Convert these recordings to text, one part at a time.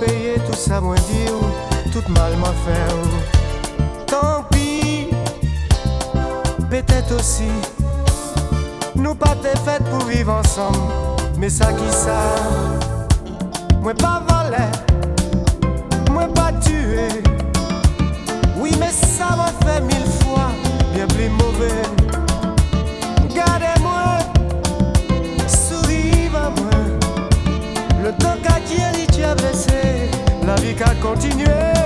Payer tout ça, moi dit où tout mal moi fait. Tant pis, peut-être aussi. Nous pas des fêtes pour vivre ensemble. Mais ça qui ça, moui pas valer, moi pas tuer. Oui, mais ça m'a fait mille fois. Bien plus mauvais. Gardez-moi, souris à moi. Le temps qu'à dire. la vie.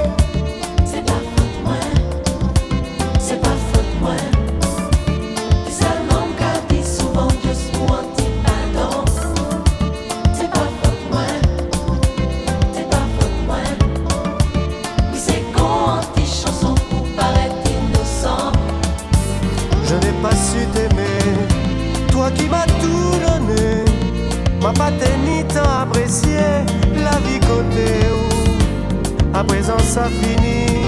à présent ça finit.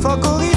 Faut courir.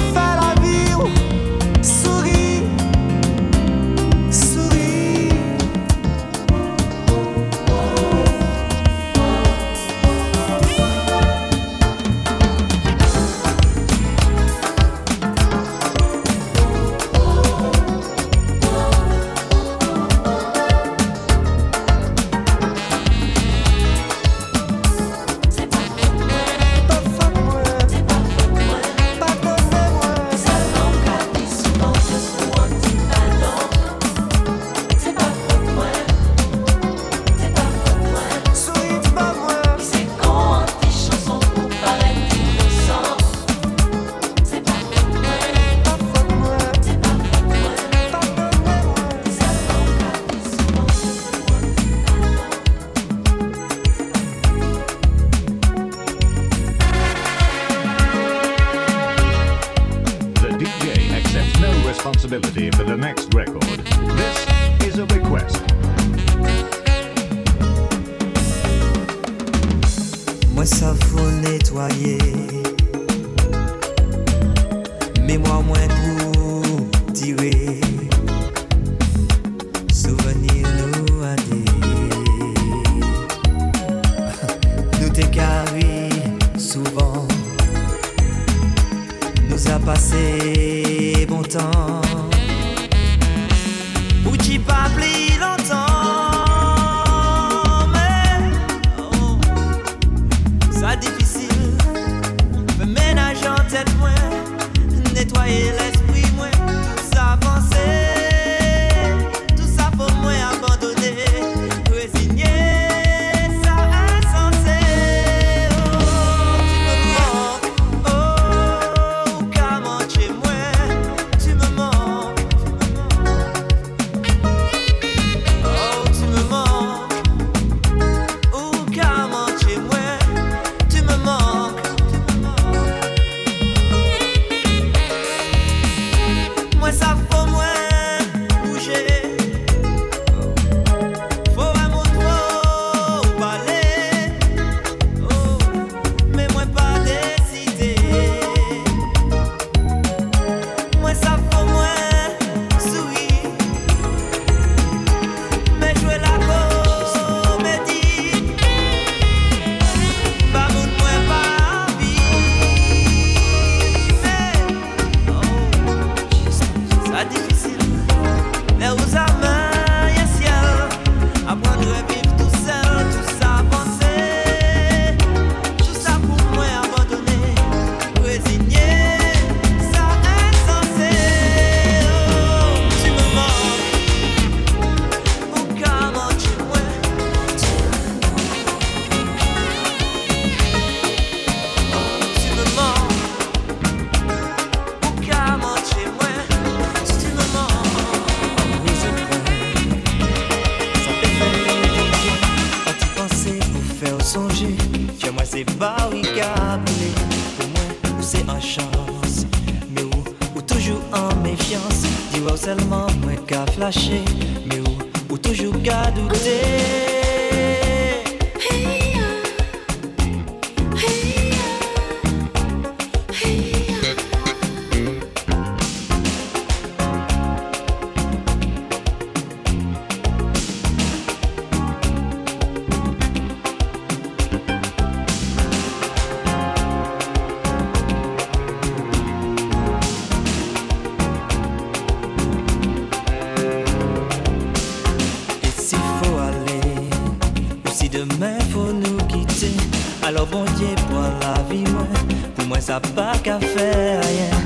ça pas qu'à faire. Yeah.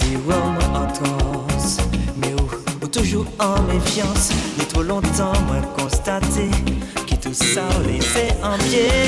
Des Roms en transe, mais ou, ou, toujours en méfiance. Ni trop longtemps, moi constaté que tout ça laissait en pied.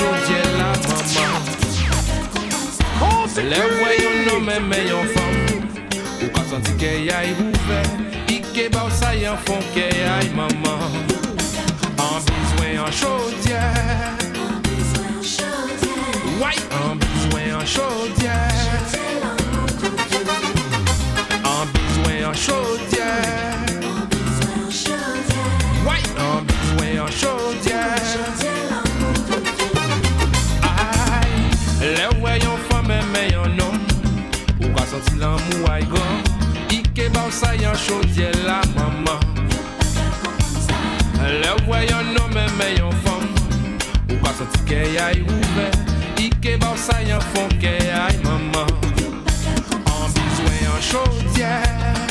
soudye la maman Le Ou ka santi ke yay ouve Ike ba ou sa yon fon ke maman. An bizwen an chodye An bizwen an chodye An bizwen an chodye sa yon chodye la maman. Le wè yon nome me yon fom Ou pa sa ti ke yay Ike ba sa yon fon ke yay maman. An bizwe yon chodye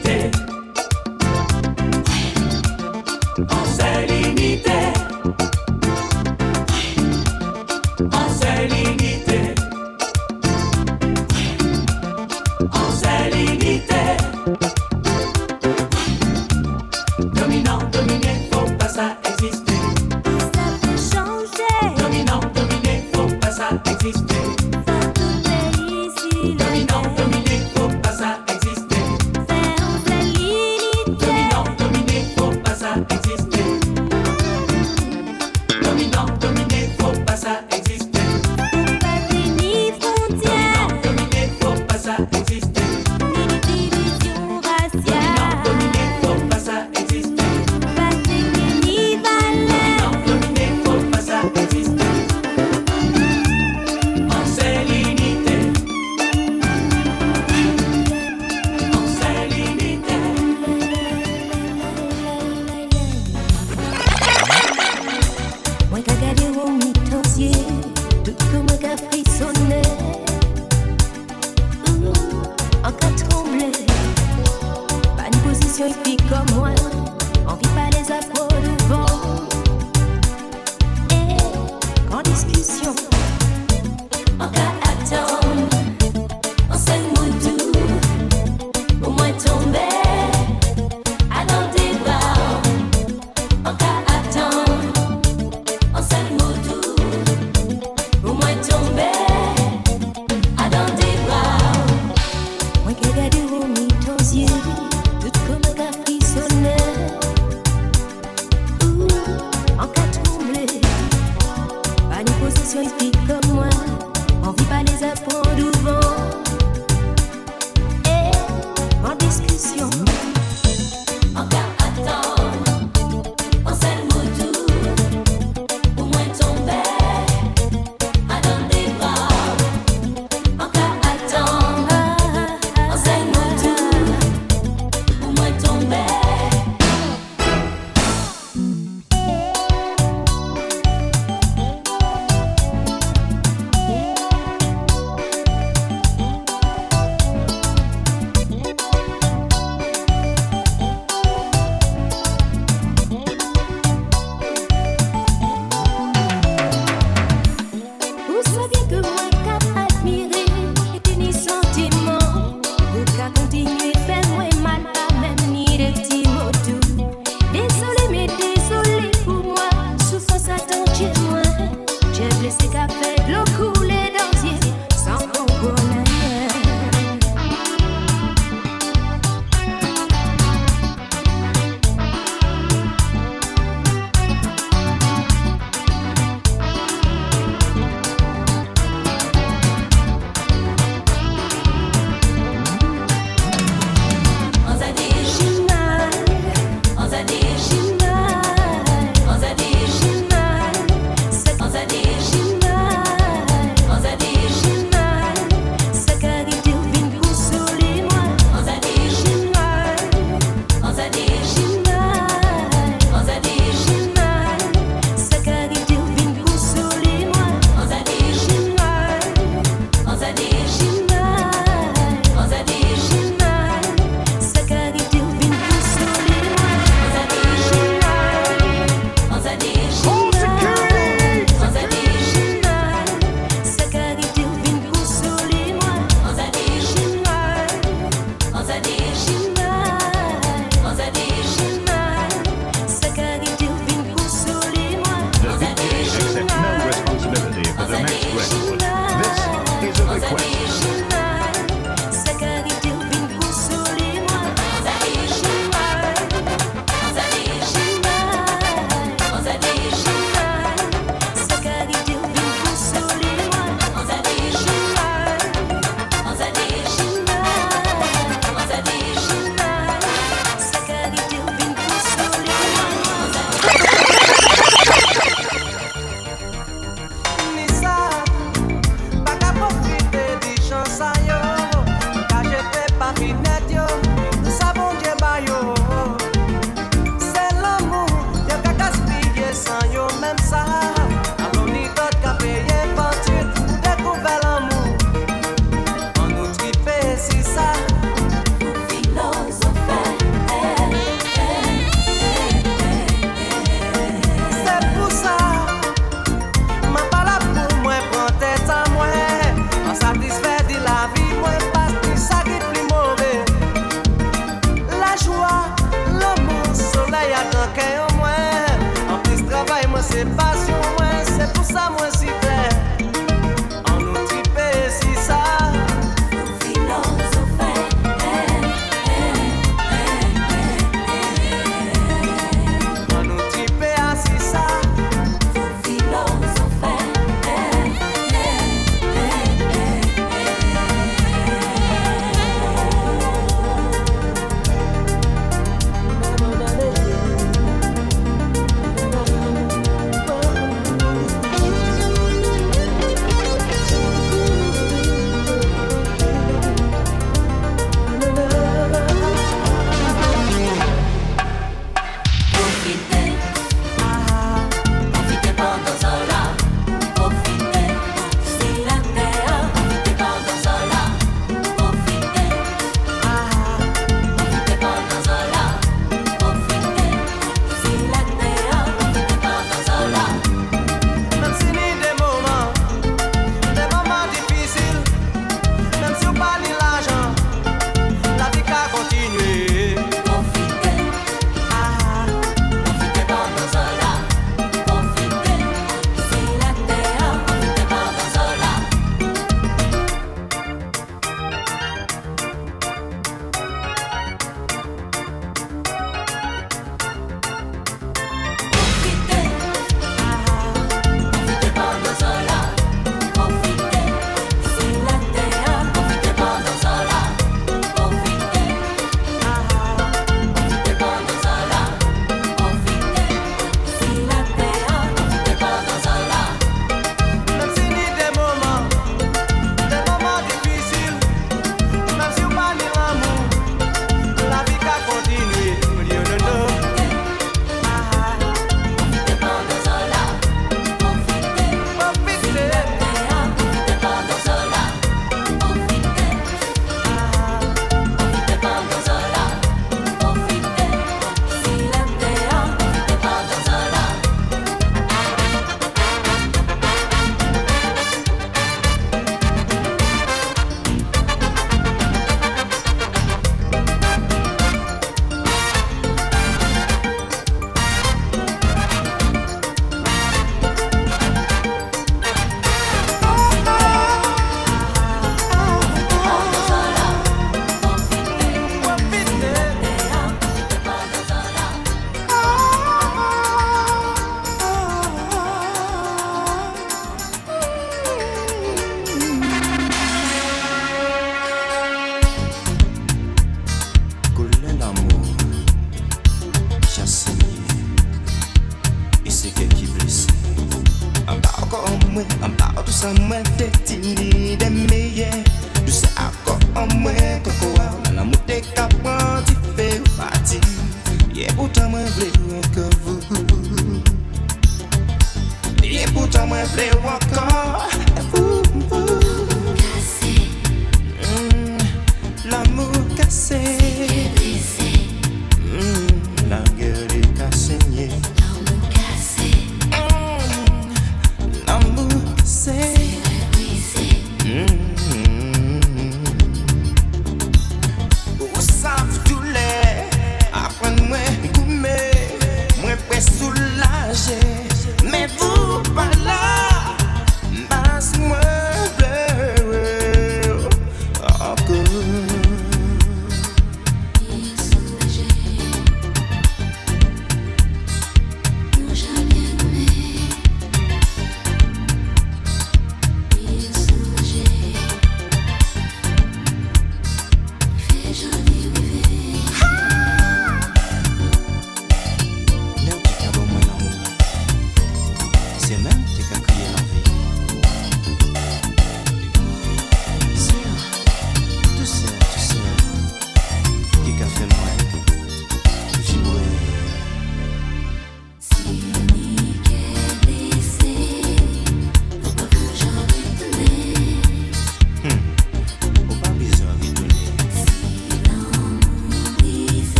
Conite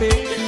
Baby.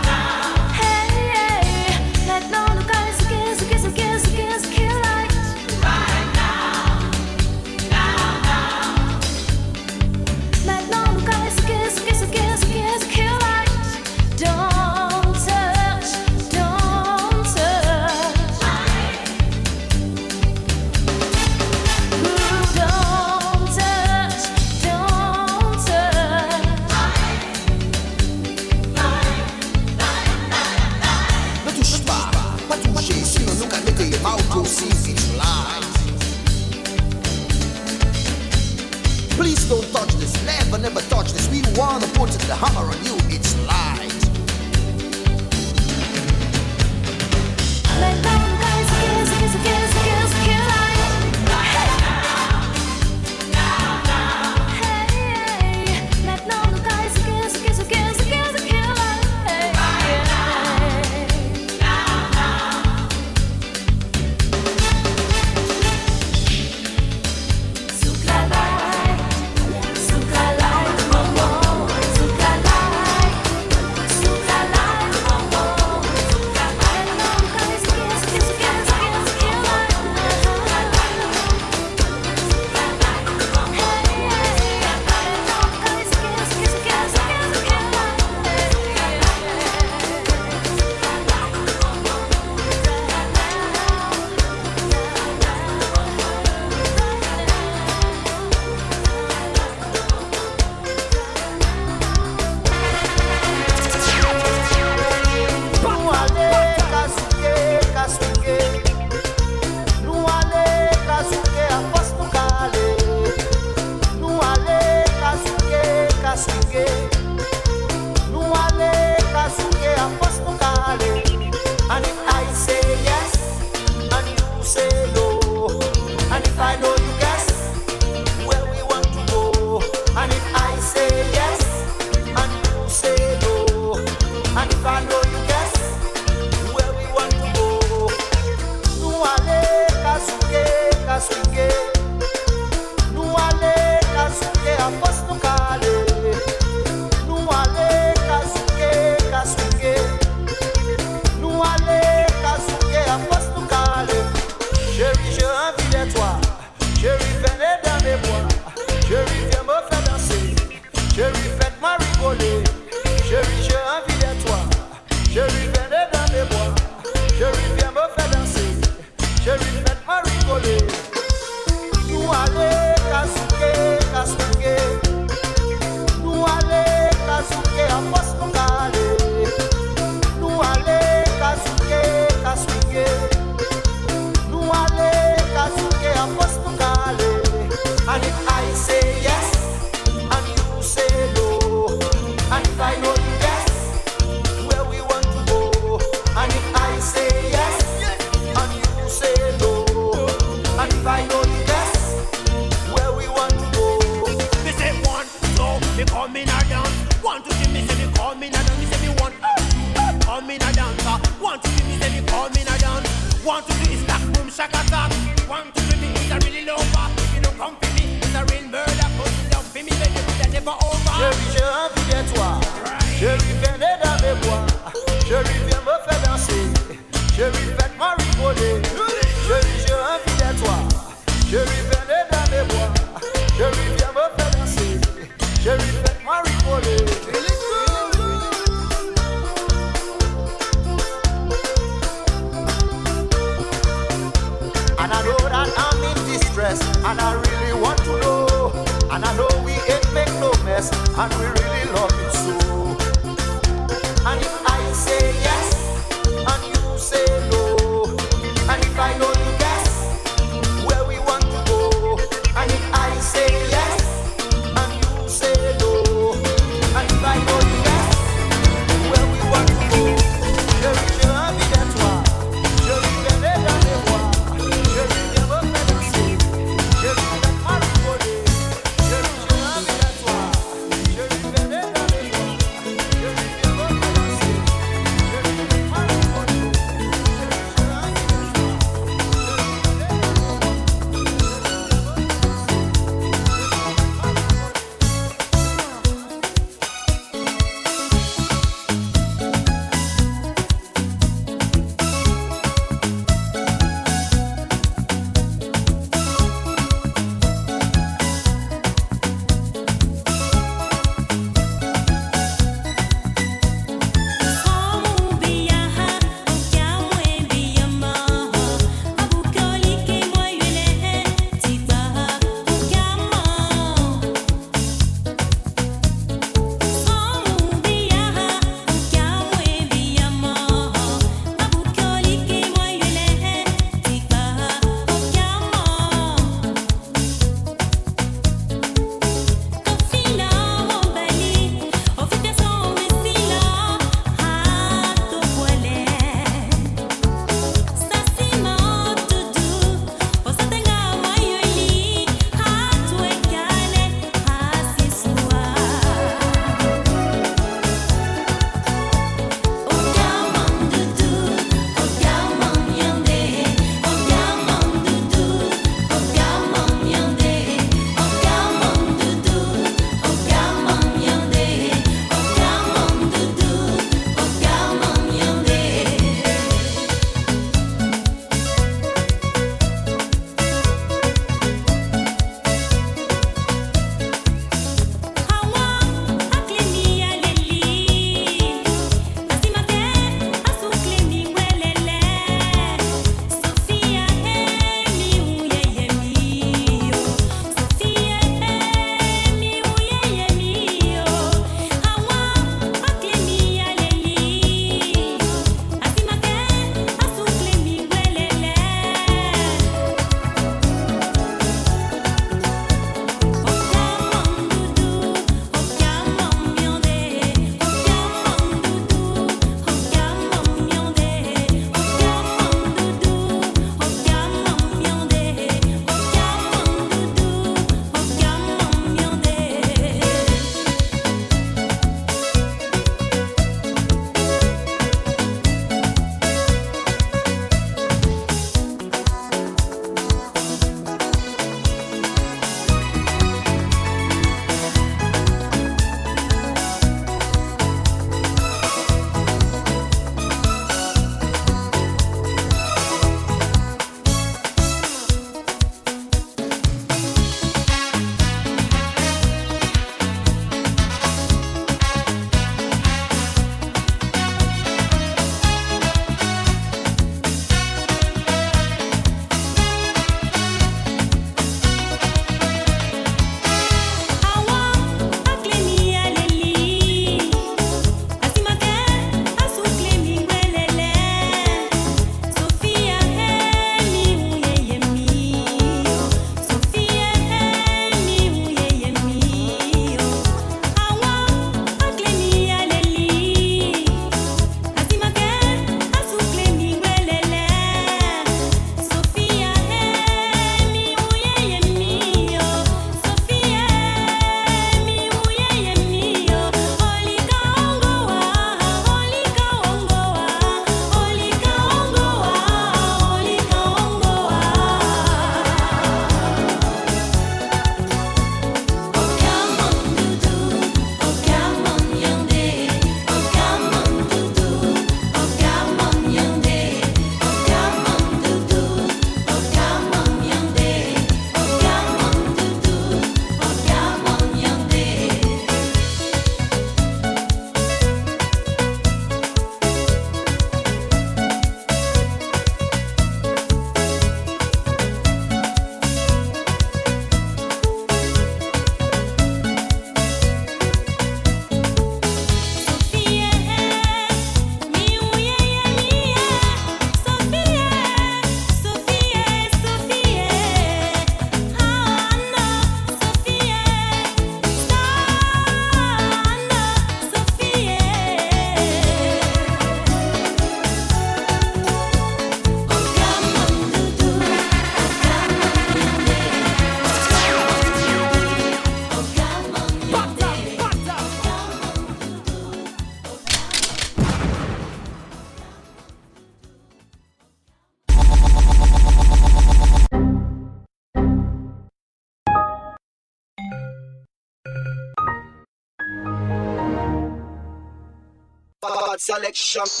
Selection.